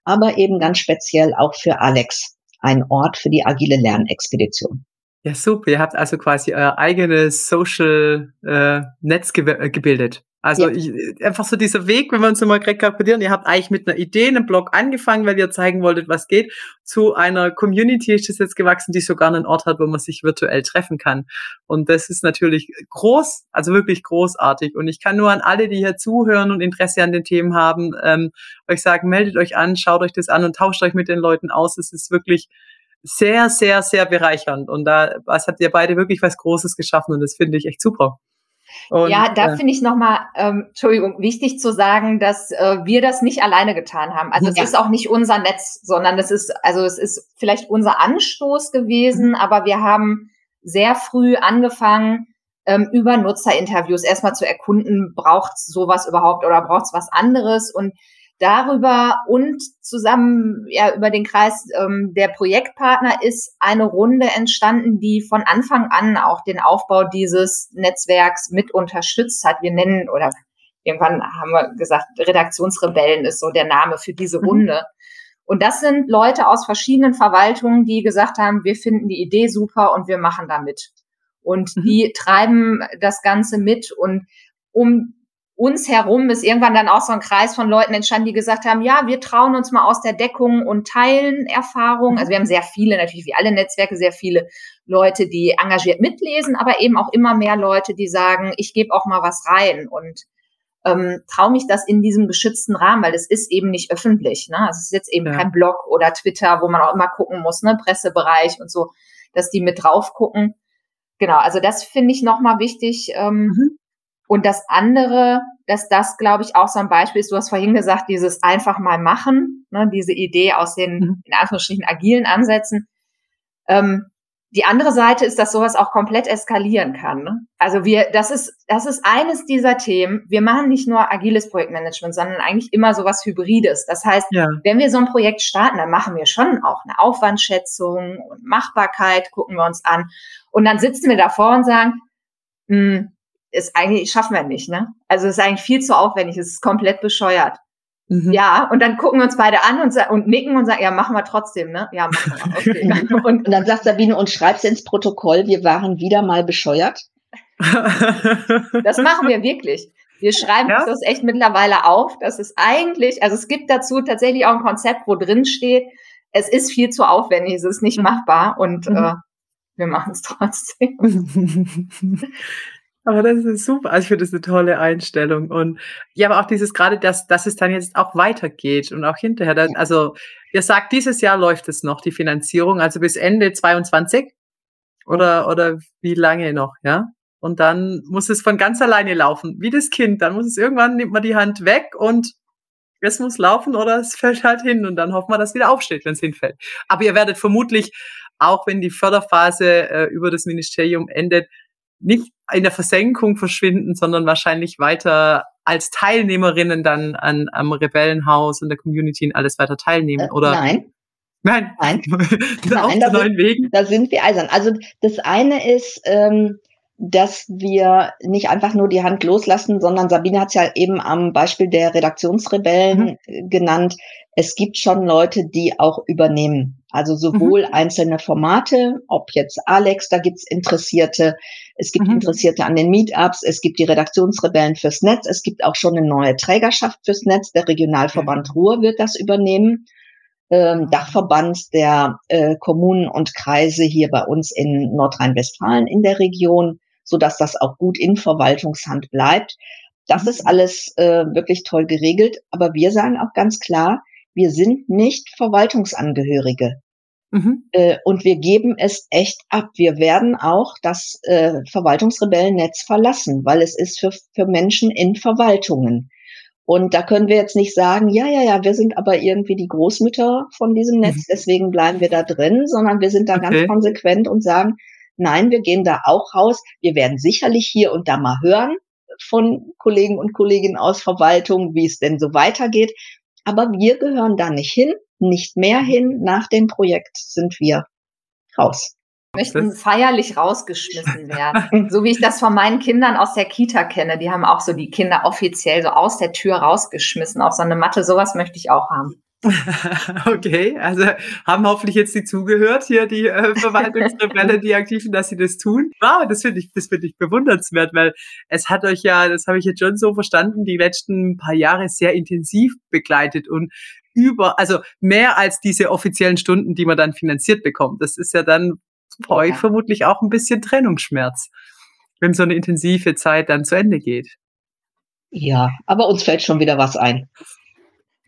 aber eben ganz speziell auch für Alex ein Ort für die agile Lernexpedition. Ja, super. Ihr habt also quasi euer eigenes Social äh, Netz ge äh, gebildet. Also ja. ich, einfach so dieser Weg, wenn wir uns mal rekapitulieren, ihr habt eigentlich mit einer Idee, einem Blog angefangen, weil ihr zeigen wolltet, was geht. Zu einer Community ist das jetzt gewachsen, die sogar einen Ort hat, wo man sich virtuell treffen kann. Und das ist natürlich groß, also wirklich großartig. Und ich kann nur an alle, die hier zuhören und Interesse an den Themen haben, ähm, euch sagen, meldet euch an, schaut euch das an und tauscht euch mit den Leuten aus. Es ist wirklich sehr, sehr, sehr bereichernd. Und da was habt ihr beide wirklich was Großes geschaffen und das finde ich echt super. Und, ja, da äh, finde ich nochmal, ähm, Entschuldigung, wichtig zu sagen, dass äh, wir das nicht alleine getan haben. Also ja. es ist auch nicht unser Netz, sondern es ist, also es ist vielleicht unser Anstoß gewesen, mhm. aber wir haben sehr früh angefangen, ähm, über Nutzerinterviews erstmal zu erkunden, braucht sowas überhaupt oder braucht es was anderes? Und darüber und zusammen ja über den Kreis ähm, der Projektpartner ist eine Runde entstanden, die von Anfang an auch den Aufbau dieses Netzwerks mit unterstützt hat. Wir nennen oder irgendwann haben wir gesagt, Redaktionsrebellen ist so der Name für diese mhm. Runde. Und das sind Leute aus verschiedenen Verwaltungen, die gesagt haben, wir finden die Idee super und wir machen da mit. Und mhm. die treiben das Ganze mit und um uns herum ist irgendwann dann auch so ein Kreis von Leuten entstanden, die gesagt haben, ja, wir trauen uns mal aus der Deckung und teilen Erfahrungen. Also wir haben sehr viele, natürlich wie alle Netzwerke, sehr viele Leute, die engagiert mitlesen, aber eben auch immer mehr Leute, die sagen, ich gebe auch mal was rein und ähm, traue mich das in diesem geschützten Rahmen, weil das ist eben nicht öffentlich. Ne? Also es ist jetzt eben ja. kein Blog oder Twitter, wo man auch immer gucken muss, ne? Pressebereich und so, dass die mit drauf gucken. Genau, also das finde ich nochmal wichtig. Ähm, mhm und das andere, dass das, glaube ich, auch so ein Beispiel ist, du hast vorhin gesagt, dieses einfach mal machen, ne, diese Idee aus den, mhm. in Anführungsstrichen, agilen Ansätzen. Ähm, die andere Seite ist, dass sowas auch komplett eskalieren kann. Ne? Also wir, das ist, das ist eines dieser Themen. Wir machen nicht nur agiles Projektmanagement, sondern eigentlich immer sowas Hybrides. Das heißt, ja. wenn wir so ein Projekt starten, dann machen wir schon auch eine Aufwandschätzung und Machbarkeit, gucken wir uns an. Und dann sitzen wir davor und sagen, mh, hm, ist eigentlich, schaffen wir nicht, ne? Also es ist eigentlich viel zu aufwendig, es ist komplett bescheuert. Mhm. Ja, und dann gucken wir uns beide an und, und nicken und sagen, ja, machen wir trotzdem, ne? Ja, machen wir. Okay. und, und dann sagt Sabine und schreib's ins Protokoll, wir waren wieder mal bescheuert. das machen wir wirklich. Wir schreiben ja? das echt mittlerweile auf. Das ist eigentlich, also es gibt dazu tatsächlich auch ein Konzept, wo drin steht, es ist viel zu aufwendig, es ist nicht mhm. machbar und mhm. äh, wir machen es trotzdem. Aber das ist super. Also ich finde das eine tolle Einstellung. Und ja, aber auch dieses gerade, dass, dass es dann jetzt auch weitergeht und auch hinterher. Dann, also ihr sagt, dieses Jahr läuft es noch, die Finanzierung, also bis Ende 22 oder, oder wie lange noch, ja? Und dann muss es von ganz alleine laufen, wie das Kind. Dann muss es irgendwann, nimmt man die Hand weg und es muss laufen oder es fällt halt hin und dann hoffen wir, dass es wieder aufsteht, wenn es hinfällt. Aber ihr werdet vermutlich, auch wenn die Förderphase äh, über das Ministerium endet, nicht in der Versenkung verschwinden, sondern wahrscheinlich weiter als Teilnehmerinnen dann an, am Rebellenhaus und der Community und alles weiter teilnehmen, äh, oder? Nein. Nein. Nein. Nein da, neuen Wegen. da sind wir eisern. Also das eine ist, ähm, dass wir nicht einfach nur die Hand loslassen, sondern Sabine hat es ja eben am Beispiel der Redaktionsrebellen mhm. genannt. Es gibt schon Leute, die auch übernehmen. Also sowohl mhm. einzelne Formate, ob jetzt Alex, da gibt's Interessierte, es gibt mhm. Interessierte an den Meetups, es gibt die Redaktionsrebellen fürs Netz, es gibt auch schon eine neue Trägerschaft fürs Netz, der Regionalverband Ruhr wird das übernehmen. Ähm, Dachverband der äh, Kommunen und Kreise hier bei uns in Nordrhein-Westfalen in der Region so dass das auch gut in Verwaltungshand bleibt. Das ist alles äh, wirklich toll geregelt. Aber wir sagen auch ganz klar, wir sind nicht Verwaltungsangehörige. Mhm. Äh, und wir geben es echt ab. Wir werden auch das äh, Verwaltungsrebellennetz verlassen, weil es ist für, für Menschen in Verwaltungen. Und da können wir jetzt nicht sagen, ja, ja, ja, wir sind aber irgendwie die Großmütter von diesem Netz, mhm. deswegen bleiben wir da drin, sondern wir sind da okay. ganz konsequent und sagen, Nein, wir gehen da auch raus. Wir werden sicherlich hier und da mal hören von Kollegen und Kolleginnen aus Verwaltung, wie es denn so weitergeht. Aber wir gehören da nicht hin, nicht mehr hin. Nach dem Projekt sind wir raus möchten feierlich rausgeschmissen werden. so wie ich das von meinen Kindern aus der Kita kenne. Die haben auch so die Kinder offiziell so aus der Tür rausgeschmissen auf so eine Matte. Sowas möchte ich auch haben. Okay, also haben hoffentlich jetzt die zugehört hier, die äh, Verwaltungsrebelle, die Aktiven, dass sie das tun. Wow, das finde ich, das finde ich bewundernswert, weil es hat euch ja, das habe ich jetzt schon so verstanden, die letzten paar Jahre sehr intensiv begleitet und über, also mehr als diese offiziellen Stunden, die man dann finanziert bekommt. Das ist ja dann für euch vermutlich auch ein bisschen Trennungsschmerz, wenn so eine intensive Zeit dann zu Ende geht. Ja, aber uns fällt schon wieder was ein.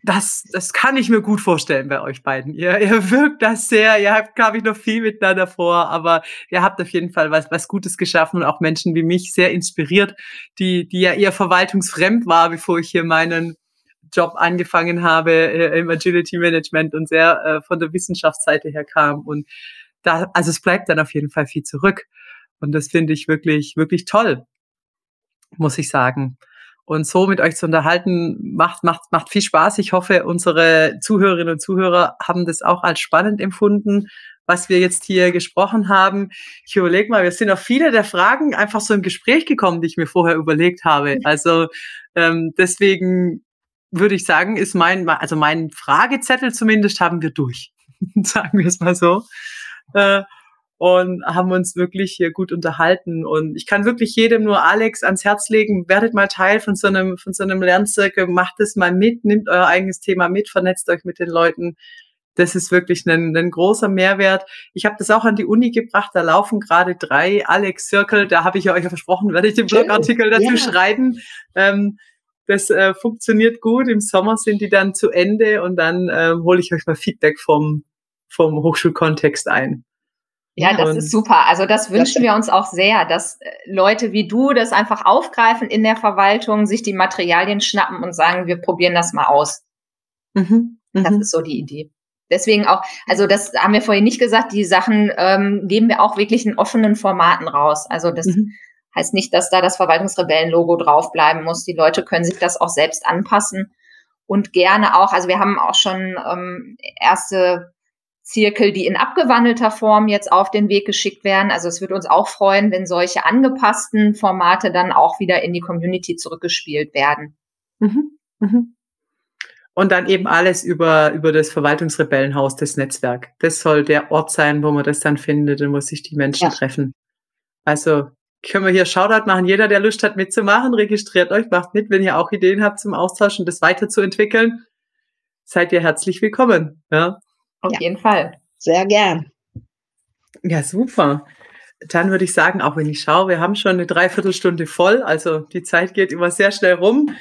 Das, das kann ich mir gut vorstellen bei euch beiden. Ihr, ihr wirkt das sehr, ihr habt, glaube ich, noch viel miteinander vor, aber ihr habt auf jeden Fall was, was Gutes geschaffen und auch Menschen wie mich sehr inspiriert, die, die ja eher verwaltungsfremd war, bevor ich hier meinen Job angefangen habe äh, im Agility Management und sehr äh, von der Wissenschaftsseite her kam. Und da, also es bleibt dann auf jeden Fall viel zurück. Und das finde ich wirklich, wirklich toll, muss ich sagen. Und so mit euch zu unterhalten, macht, macht, macht viel Spaß. Ich hoffe, unsere Zuhörerinnen und Zuhörer haben das auch als spannend empfunden, was wir jetzt hier gesprochen haben. Ich überlege mal, wir sind auf viele der Fragen einfach so im Gespräch gekommen, die ich mir vorher überlegt habe. Also ähm, deswegen würde ich sagen, ist mein, also mein Fragezettel zumindest haben wir durch. sagen wir es mal so. Äh, und haben uns wirklich hier gut unterhalten. Und ich kann wirklich jedem nur Alex ans Herz legen, werdet mal Teil von so einem, von so einem Lernzirkel, macht es mal mit, nimmt euer eigenes Thema mit, vernetzt euch mit den Leuten. Das ist wirklich ein, ein großer Mehrwert. Ich habe das auch an die Uni gebracht. Da laufen gerade drei Alex Circle. Da habe ich ja euch ja versprochen, werde ich den Blogartikel dazu ja. schreiben. Ähm, das äh, funktioniert gut. Im Sommer sind die dann zu Ende und dann äh, hole ich euch mal Feedback vom, vom Hochschulkontext ein. Ja, das und ist super. Also das wünschen wir uns auch sehr, dass äh, Leute wie du das einfach aufgreifen in der Verwaltung, sich die Materialien schnappen und sagen, wir probieren das mal aus. Mhm. Mhm. Das ist so die Idee. Deswegen auch, also das haben wir vorhin nicht gesagt, die Sachen ähm, geben wir auch wirklich in offenen Formaten raus. Also das mhm. Heißt nicht, dass da das Verwaltungsrebellen-Logo draufbleiben muss. Die Leute können sich das auch selbst anpassen und gerne auch, also wir haben auch schon ähm, erste Zirkel, die in abgewandelter Form jetzt auf den Weg geschickt werden. Also es wird uns auch freuen, wenn solche angepassten Formate dann auch wieder in die Community zurückgespielt werden. Mhm. Mhm. Und dann eben alles über, über das Verwaltungsrebellenhaus, das Netzwerk. Das soll der Ort sein, wo man das dann findet und wo sich die Menschen ja. treffen. Also können wir hier Shoutout machen. Jeder, der Lust hat mitzumachen, registriert euch, macht mit, wenn ihr auch Ideen habt zum Austausch und das weiterzuentwickeln. Seid ihr herzlich willkommen. Ja. Auf ja. jeden Fall. Sehr gern. Ja, super. dann würde ich sagen, auch wenn ich schaue, wir haben schon eine Dreiviertelstunde voll, also die Zeit geht immer sehr schnell rum.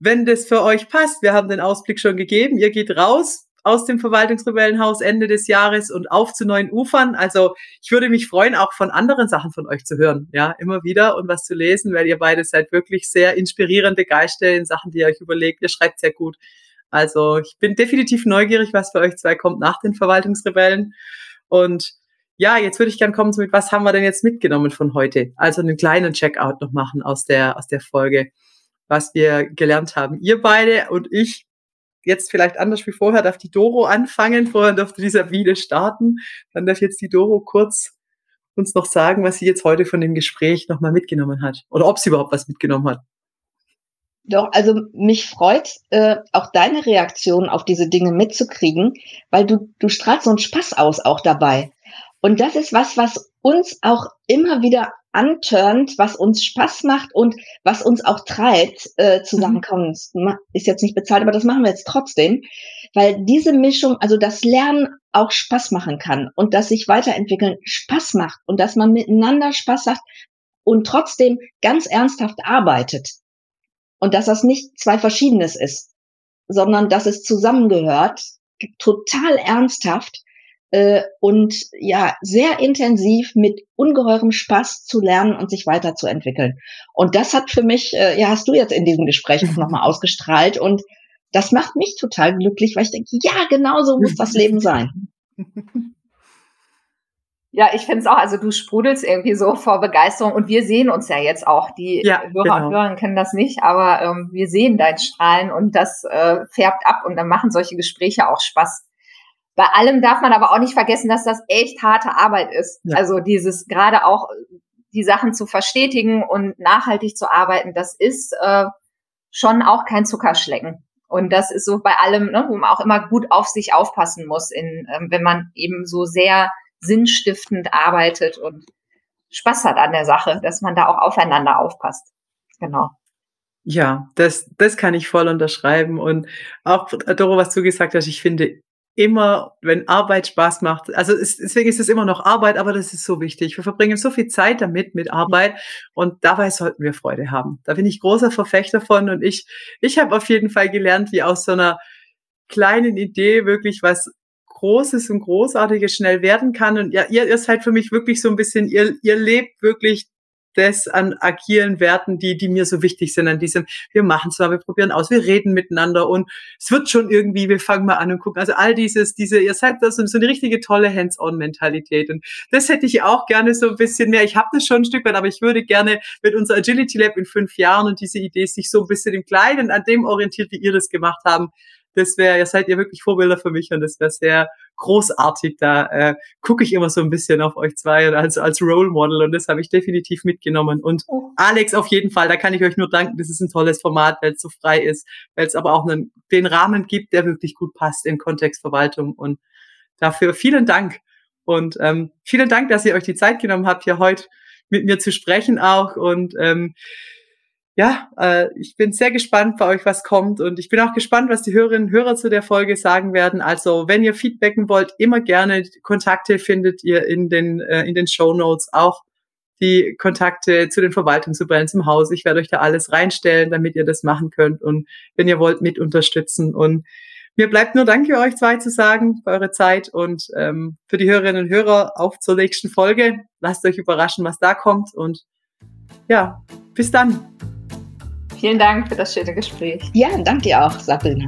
Wenn das für euch passt, wir haben den Ausblick schon gegeben, ihr geht raus aus dem Verwaltungsrebellenhaus Ende des Jahres und auf zu neuen Ufern. Also ich würde mich freuen, auch von anderen Sachen von euch zu hören, ja, immer wieder und was zu lesen, weil ihr beide seid wirklich sehr inspirierende Geister in Sachen, die ihr euch überlegt. Ihr schreibt sehr gut. Also ich bin definitiv neugierig, was für euch zwei kommt nach den Verwaltungsrebellen. Und ja, jetzt würde ich gerne kommen mit, was haben wir denn jetzt mitgenommen von heute? Also einen kleinen Checkout noch machen aus der, aus der Folge, was wir gelernt haben. Ihr beide und ich, jetzt vielleicht anders wie vorher, darf die Doro anfangen. Vorher durfte die Sabine starten. Dann darf jetzt die Doro kurz uns noch sagen, was sie jetzt heute von dem Gespräch nochmal mitgenommen hat. Oder ob sie überhaupt was mitgenommen hat. Doch, also mich freut äh, auch deine Reaktion auf diese Dinge mitzukriegen, weil du, du strahlst so einen Spaß aus auch dabei. Und das ist was, was uns auch immer wieder anturnt, was uns Spaß macht und was uns auch treibt, äh, zu sagen, mhm. komm, ist jetzt nicht bezahlt, aber das machen wir jetzt trotzdem, weil diese Mischung, also das Lernen auch Spaß machen kann und dass sich weiterentwickeln Spaß macht und dass man miteinander Spaß hat und trotzdem ganz ernsthaft arbeitet und dass das nicht zwei Verschiedenes ist, sondern dass es zusammengehört, total ernsthaft äh, und ja, sehr intensiv mit ungeheurem Spaß zu lernen und sich weiterzuentwickeln. Und das hat für mich, äh, ja, hast du jetzt in diesem Gespräch auch nochmal ausgestrahlt und das macht mich total glücklich, weil ich denke, ja, genau so muss das Leben sein. Ja, ich finde es auch, also du sprudelst irgendwie so vor Begeisterung und wir sehen uns ja jetzt auch. Die ja, Hörer genau. und Hörer kennen das nicht, aber ähm, wir sehen dein Strahlen und das äh, färbt ab und dann machen solche Gespräche auch Spaß. Bei allem darf man aber auch nicht vergessen, dass das echt harte Arbeit ist. Ja. Also dieses gerade auch die Sachen zu verstetigen und nachhaltig zu arbeiten, das ist äh, schon auch kein Zuckerschlecken. Und das ist so bei allem, ne, wo man auch immer gut auf sich aufpassen muss, in, ähm, wenn man eben so sehr sinnstiftend arbeitet und Spaß hat an der Sache, dass man da auch aufeinander aufpasst. Genau. Ja, das, das kann ich voll unterschreiben. Und auch, Doro, was du gesagt hast, ich finde immer, wenn Arbeit Spaß macht, also es, deswegen ist es immer noch Arbeit, aber das ist so wichtig. Wir verbringen so viel Zeit damit, mit Arbeit und dabei sollten wir Freude haben. Da bin ich großer Verfechter von und ich, ich habe auf jeden Fall gelernt, wie aus so einer kleinen Idee wirklich was Großes und Großartiges schnell werden kann. Und ja, ihr, ihr seid für mich wirklich so ein bisschen, ihr, ihr lebt wirklich das an agilen Werten, die, die mir so wichtig sind, an diesem, wir machen zwar, wir probieren aus, wir reden miteinander und es wird schon irgendwie, wir fangen mal an und gucken. Also all dieses, diese, ihr seid das so eine richtige tolle Hands-on-Mentalität. Und das hätte ich auch gerne so ein bisschen mehr. Ich habe das schon ein Stück weit, aber ich würde gerne mit unser Agility Lab in fünf Jahren und diese Idee sich so ein bisschen im Kleinen an dem orientiert, wie ihr das gemacht haben, das wäre, ihr seid ihr wirklich Vorbilder für mich und das wäre sehr großartig. Da äh, gucke ich immer so ein bisschen auf euch zwei als, als Role Model und das habe ich definitiv mitgenommen. Und oh. Alex auf jeden Fall, da kann ich euch nur danken, das ist ein tolles Format, weil es so frei ist, weil es aber auch einen, den Rahmen gibt, der wirklich gut passt in Kontextverwaltung und dafür vielen Dank. Und ähm, vielen Dank, dass ihr euch die Zeit genommen habt, hier heute mit mir zu sprechen auch. Und ähm, ja, äh, ich bin sehr gespannt bei euch, was kommt. Und ich bin auch gespannt, was die Hörerinnen und Hörer zu der Folge sagen werden. Also, wenn ihr Feedbacken wollt, immer gerne. Kontakte findet ihr in den, äh, in den Show Notes auch die Kontakte zu den Verwaltungsüberellen zum Haus. Ich werde euch da alles reinstellen, damit ihr das machen könnt und wenn ihr wollt, mit unterstützen. Und mir bleibt nur Danke euch zwei zu sagen für eure Zeit und ähm, für die Hörerinnen und Hörer auf zur nächsten Folge. Lasst euch überraschen, was da kommt und ja, bis dann. Vielen Dank für das schöne Gespräch. Ja, danke dir auch, Sabrina.